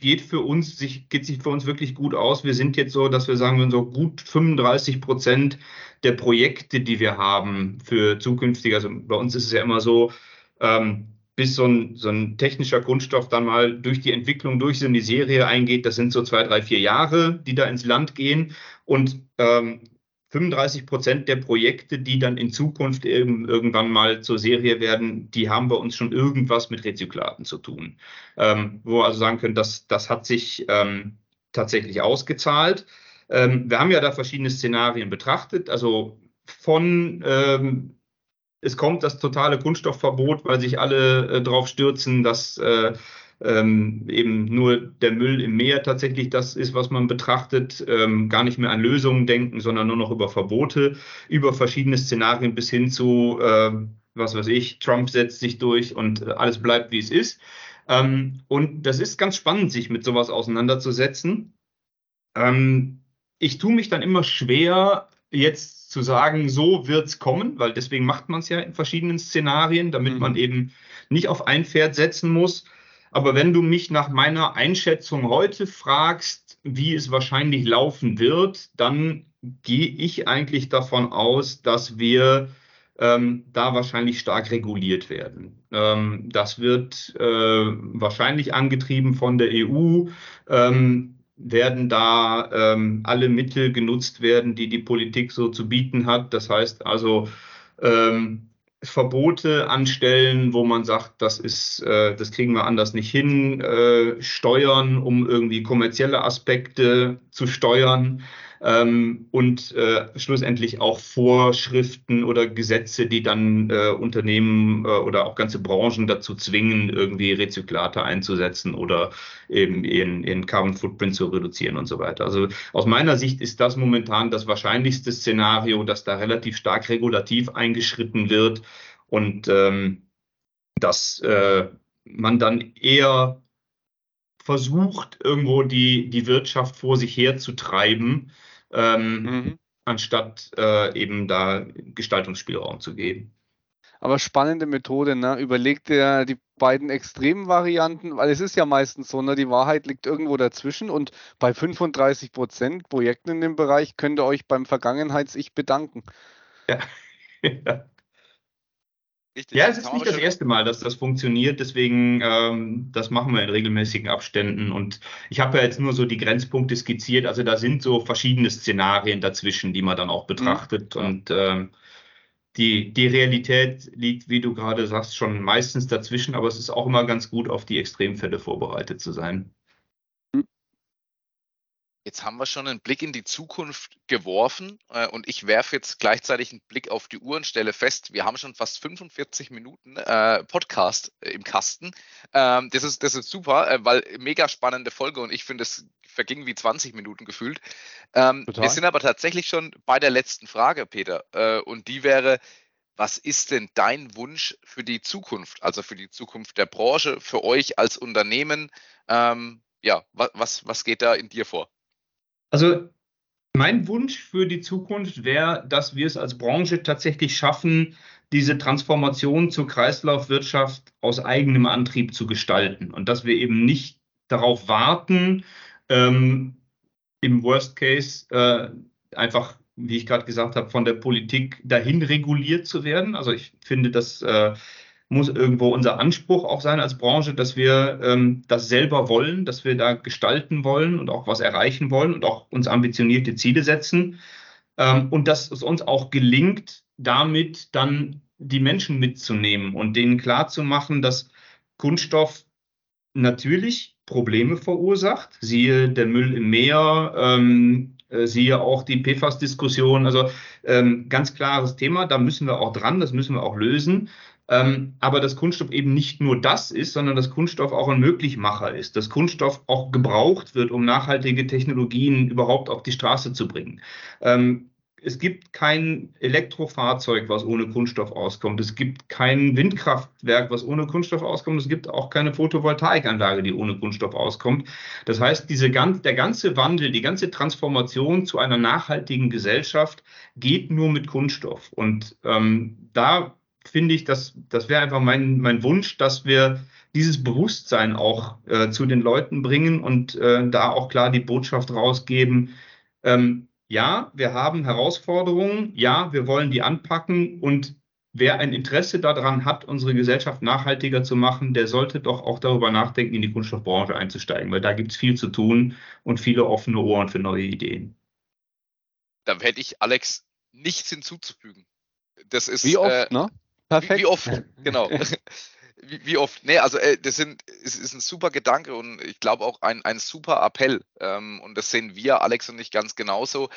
geht für uns, sich, geht sich für uns wirklich gut aus. Wir sind jetzt so, dass wir sagen, so gut 35 Prozent der Projekte, die wir haben für zukünftige, also bei uns ist es ja immer so, ähm, bis so ein, so ein technischer Kunststoff dann mal durch die Entwicklung, durch so eine Serie eingeht. Das sind so zwei, drei, vier Jahre, die da ins Land gehen. Und ähm, 35 Prozent der Projekte, die dann in Zukunft eben irgendwann mal zur Serie werden, die haben bei uns schon irgendwas mit Rezyklaten zu tun. Ähm, wo wir also sagen können, das, das hat sich ähm, tatsächlich ausgezahlt. Ähm, wir haben ja da verschiedene Szenarien betrachtet. Also von ähm, es kommt das totale Kunststoffverbot, weil sich alle äh, darauf stürzen, dass äh, ähm, eben nur der Müll im Meer tatsächlich das ist, was man betrachtet, ähm, gar nicht mehr an Lösungen denken, sondern nur noch über Verbote, über verschiedene Szenarien bis hin zu, äh, was weiß ich, Trump setzt sich durch und äh, alles bleibt, wie es ist. Ähm, und das ist ganz spannend, sich mit sowas auseinanderzusetzen. Ähm, ich tue mich dann immer schwer, jetzt zu sagen, so wird's kommen, weil deswegen macht man es ja in verschiedenen Szenarien, damit mhm. man eben nicht auf ein Pferd setzen muss. Aber wenn du mich nach meiner Einschätzung heute fragst, wie es wahrscheinlich laufen wird, dann gehe ich eigentlich davon aus, dass wir ähm, da wahrscheinlich stark reguliert werden. Ähm, das wird äh, wahrscheinlich angetrieben von der EU. Ähm, werden da ähm, alle Mittel genutzt werden, die die Politik so zu bieten hat. Das heißt also ähm, Verbote anstellen, wo man sagt, das ist, äh, das kriegen wir anders nicht hin, äh, steuern, um irgendwie kommerzielle Aspekte zu steuern ähm, und äh, schlussendlich auch Vorschriften oder Gesetze, die dann äh, Unternehmen äh, oder auch ganze Branchen dazu zwingen, irgendwie Rezyklate einzusetzen oder eben ihren, ihren Carbon Footprint zu reduzieren und so weiter. Also aus meiner Sicht ist das momentan das wahrscheinlichste Szenario, dass da relativ stark regulativ eingeschritten wird und ähm, dass äh, man dann eher versucht, irgendwo die, die Wirtschaft vor sich herzutreiben, ähm, mhm. anstatt äh, eben da Gestaltungsspielraum zu geben. Aber spannende Methode, ne? Überlegt dir die beiden extremen Varianten, weil es ist ja meistens so, ne? Die Wahrheit liegt irgendwo dazwischen und bei 35 Prozent Projekten in dem Bereich könnt ihr euch beim Vergangenheits-Ich bedanken. Ja. ja. Richtig. Ja, es ist nicht das erste Mal, dass das funktioniert. Deswegen, ähm, das machen wir in regelmäßigen Abständen. Und ich habe ja jetzt nur so die Grenzpunkte skizziert. Also da sind so verschiedene Szenarien dazwischen, die man dann auch betrachtet. Mhm. Und ähm, die, die Realität liegt, wie du gerade sagst, schon meistens dazwischen. Aber es ist auch immer ganz gut, auf die Extremfälle vorbereitet zu sein. Jetzt haben wir schon einen Blick in die Zukunft geworfen äh, und ich werfe jetzt gleichzeitig einen Blick auf die Uhr und stelle fest, wir haben schon fast 45 Minuten äh, Podcast äh, im Kasten. Ähm, das, ist, das ist super, äh, weil mega spannende Folge und ich finde, es verging wie 20 Minuten gefühlt. Ähm, wir sind aber tatsächlich schon bei der letzten Frage, Peter, äh, und die wäre, was ist denn dein Wunsch für die Zukunft, also für die Zukunft der Branche, für euch als Unternehmen? Ähm, ja, was, was geht da in dir vor? Also mein Wunsch für die Zukunft wäre, dass wir es als Branche tatsächlich schaffen, diese Transformation zur Kreislaufwirtschaft aus eigenem Antrieb zu gestalten und dass wir eben nicht darauf warten, ähm, im Worst Case äh, einfach, wie ich gerade gesagt habe, von der Politik dahin reguliert zu werden. Also ich finde, dass äh, muss irgendwo unser Anspruch auch sein als Branche, dass wir ähm, das selber wollen, dass wir da gestalten wollen und auch was erreichen wollen und auch uns ambitionierte Ziele setzen. Ähm, und dass es uns auch gelingt, damit dann die Menschen mitzunehmen und denen klarzumachen, dass Kunststoff natürlich Probleme verursacht. Siehe der Müll im Meer, ähm, äh, siehe auch die PFAS-Diskussion. Also ähm, ganz klares Thema, da müssen wir auch dran, das müssen wir auch lösen. Ähm, aber dass Kunststoff eben nicht nur das ist, sondern dass Kunststoff auch ein Möglichmacher ist, dass Kunststoff auch gebraucht wird, um nachhaltige Technologien überhaupt auf die Straße zu bringen. Ähm, es gibt kein Elektrofahrzeug, was ohne Kunststoff auskommt. Es gibt kein Windkraftwerk, was ohne Kunststoff auskommt. Es gibt auch keine Photovoltaikanlage, die ohne Kunststoff auskommt. Das heißt, diese, der ganze Wandel, die ganze Transformation zu einer nachhaltigen Gesellschaft geht nur mit Kunststoff. Und ähm, da finde ich, dass das wäre einfach mein, mein Wunsch, dass wir dieses Bewusstsein auch äh, zu den Leuten bringen und äh, da auch klar die Botschaft rausgeben. Ähm, ja, wir haben Herausforderungen, ja, wir wollen die anpacken und wer ein Interesse daran hat, unsere Gesellschaft nachhaltiger zu machen, der sollte doch auch darüber nachdenken, in die Kunststoffbranche einzusteigen, weil da gibt es viel zu tun und viele offene Ohren für neue Ideen. Da hätte ich, Alex, nichts hinzuzufügen. Das ist, wie oft, äh, ne? Perfekt. Wie, wie oft, genau. wie, wie, oft? Nee, also äh, das sind, es ist ein super Gedanke und ich glaube auch ein, ein super Appell. Ähm, und das sehen wir, Alex und ich, ganz genauso.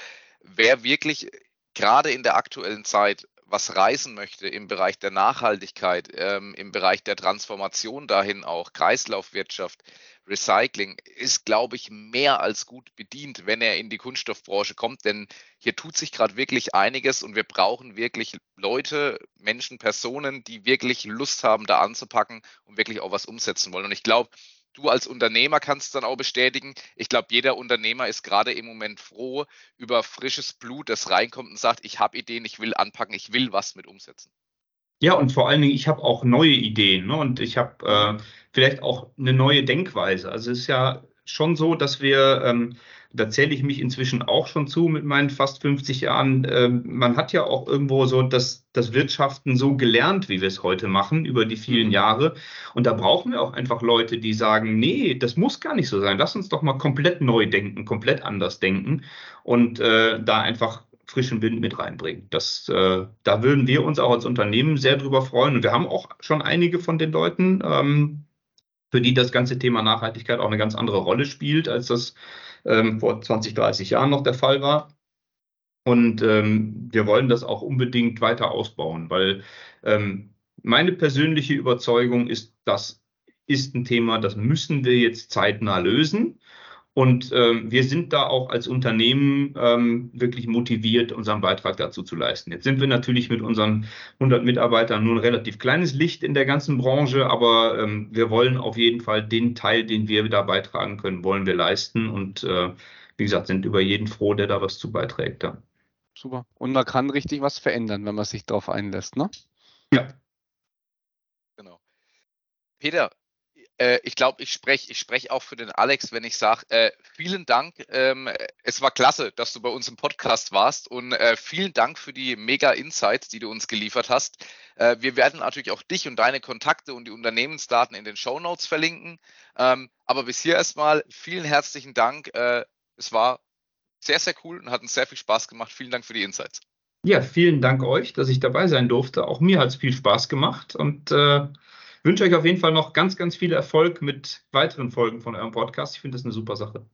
Wer wirklich gerade in der aktuellen Zeit was reißen möchte im Bereich der Nachhaltigkeit, ähm, im Bereich der Transformation dahin auch, Kreislaufwirtschaft, Recycling, ist, glaube ich, mehr als gut bedient, wenn er in die Kunststoffbranche kommt. Denn hier tut sich gerade wirklich einiges und wir brauchen wirklich Leute, Menschen, Personen, die wirklich Lust haben, da anzupacken und wirklich auch was umsetzen wollen. Und ich glaube, du als Unternehmer kannst dann auch bestätigen. Ich glaube, jeder Unternehmer ist gerade im Moment froh über frisches Blut, das reinkommt und sagt, ich habe Ideen, ich will anpacken, ich will was mit umsetzen. Ja, und vor allen Dingen, ich habe auch neue Ideen ne? und ich habe äh, vielleicht auch eine neue Denkweise. Also es ist ja schon so, dass wir ähm, da zähle ich mich inzwischen auch schon zu mit meinen fast 50 Jahren. Ähm, man hat ja auch irgendwo so das, das Wirtschaften so gelernt, wie wir es heute machen, über die vielen mhm. Jahre. Und da brauchen wir auch einfach Leute, die sagen, nee, das muss gar nicht so sein. Lass uns doch mal komplett neu denken, komplett anders denken und äh, da einfach frischen Wind mit reinbringen. Das, äh, da würden wir uns auch als Unternehmen sehr drüber freuen. Und wir haben auch schon einige von den Leuten, ähm, für die das ganze Thema Nachhaltigkeit auch eine ganz andere Rolle spielt, als das ähm, vor 20, 30 Jahren noch der Fall war. Und ähm, wir wollen das auch unbedingt weiter ausbauen, weil ähm, meine persönliche Überzeugung ist, das ist ein Thema, das müssen wir jetzt zeitnah lösen. Und ähm, wir sind da auch als Unternehmen ähm, wirklich motiviert, unseren Beitrag dazu zu leisten. Jetzt sind wir natürlich mit unseren 100 Mitarbeitern nur ein relativ kleines Licht in der ganzen Branche, aber ähm, wir wollen auf jeden Fall den Teil, den wir da beitragen können, wollen wir leisten. Und äh, wie gesagt, sind über jeden froh, der da was zu beiträgt. Ja. Super. Und man kann richtig was verändern, wenn man sich darauf einlässt, ne? Ja. Genau. Peter, äh, ich glaube, ich spreche ich sprech auch für den Alex, wenn ich sage, äh, vielen Dank. Ähm, es war klasse, dass du bei uns im Podcast warst und äh, vielen Dank für die mega Insights, die du uns geliefert hast. Äh, wir werden natürlich auch dich und deine Kontakte und die Unternehmensdaten in den Show Notes verlinken. Ähm, aber bis hier erstmal vielen herzlichen Dank. Äh, es war sehr, sehr cool und hat uns sehr viel Spaß gemacht. Vielen Dank für die Insights. Ja, vielen Dank euch, dass ich dabei sein durfte. Auch mir hat es viel Spaß gemacht und äh, wünsche euch auf jeden Fall noch ganz, ganz viel Erfolg mit weiteren Folgen von eurem Podcast. Ich finde das eine super Sache.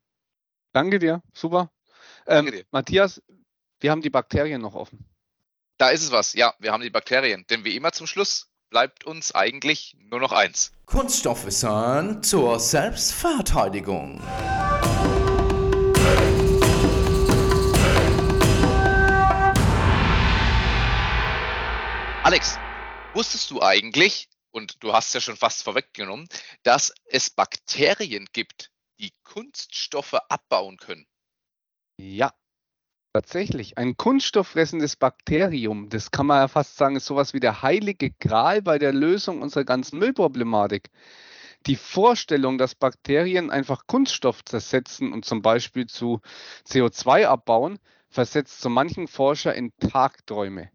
Danke dir, super. Ähm, Danke dir. Matthias, wir haben die Bakterien noch offen. Da ist es was, ja, wir haben die Bakterien. Denn wie immer zum Schluss bleibt uns eigentlich nur noch eins. Kunststoffwissern zur Selbstverteidigung. Alex, wusstest du eigentlich, und du hast ja schon fast vorweggenommen, dass es Bakterien gibt, die Kunststoffe abbauen können. Ja, tatsächlich. Ein kunststofffressendes Bakterium, das kann man ja fast sagen, ist sowas wie der heilige Gral bei der Lösung unserer ganzen Müllproblematik. Die Vorstellung, dass Bakterien einfach Kunststoff zersetzen und zum Beispiel zu CO2 abbauen, versetzt so manchen Forscher in Tagträume.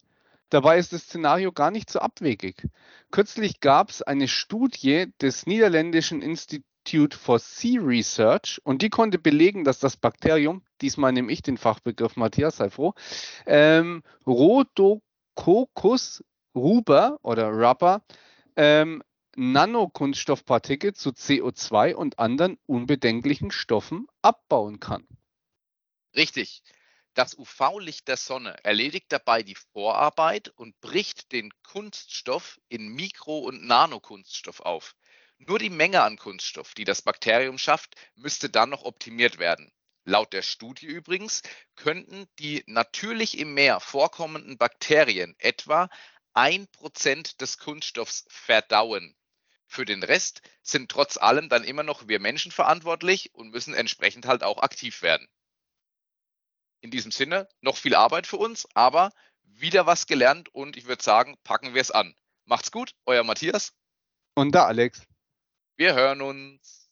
Dabei ist das Szenario gar nicht so abwegig. Kürzlich gab es eine Studie des niederländischen Institute for Sea Research und die konnte belegen, dass das Bakterium, diesmal nehme ich den Fachbegriff Matthias, sei froh, ähm, Rhodococcus ruber oder rubber, ähm, Nanokunststoffpartikel zu CO2 und anderen unbedenklichen Stoffen abbauen kann. Richtig. Das UV-Licht der Sonne erledigt dabei die Vorarbeit und bricht den Kunststoff in Mikro- und Nanokunststoff auf. Nur die Menge an Kunststoff, die das Bakterium schafft, müsste dann noch optimiert werden. Laut der Studie übrigens könnten die natürlich im Meer vorkommenden Bakterien etwa 1% des Kunststoffs verdauen. Für den Rest sind trotz allem dann immer noch wir Menschen verantwortlich und müssen entsprechend halt auch aktiv werden. In diesem Sinne noch viel Arbeit für uns, aber wieder was gelernt und ich würde sagen, packen wir es an. Macht's gut, euer Matthias. Und der Alex. Wir hören uns.